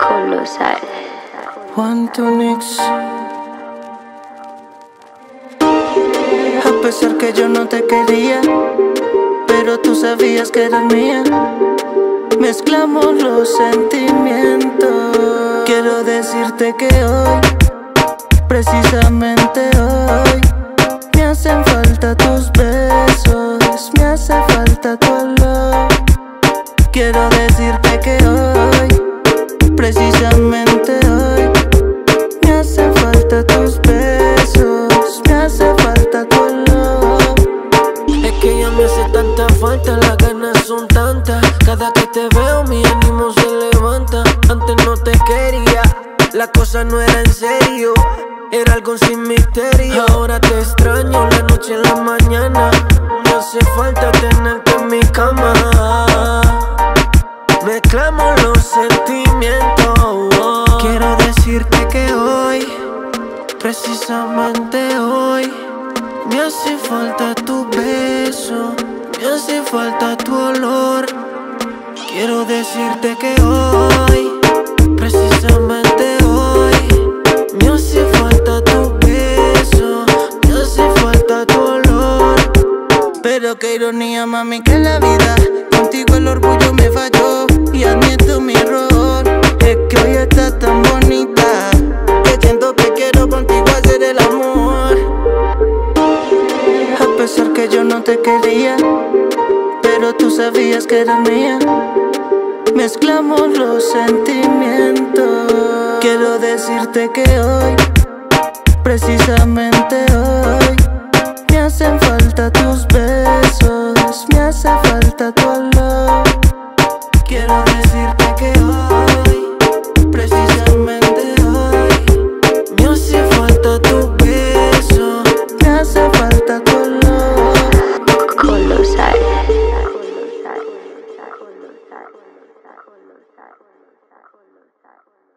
Colosal. One to Nix. A pesar que yo no te quería, pero tú sabías que eras mía. Mezclamos los sentimientos. Quiero decirte que hoy, precisamente hoy, me hacen falta tus Quiero decirte que hoy, precisamente hoy, me hace falta tus besos, me hace falta tu olor. Es que ya me hace tanta falta, las ganas son tantas. Cada que te veo, mi ánimo se levanta. Antes no te quería, la cosa no era en serio. Era algo sin misterio. Ahora te extraño la noche en la mañana. Me hace falta tenerte en mi cama. Mezclamos los sentimientos. Quiero decirte que hoy, precisamente hoy, me hace falta tu beso, me hace falta tu olor. Quiero decirte que hoy, precisamente hoy, me hace falta tu beso, me hace falta tu olor. Pero qué ironía, mami, que la vida contigo el orgullo yo no te quería, pero tú sabías que eras mía. Mezclamos los sentimientos. Quiero decirte que hoy, precisamente hoy, me hacen falta tus besos, me hace falta tu olor. Quiero decirte que hoy, precisamente hoy, me hace falta tu that way.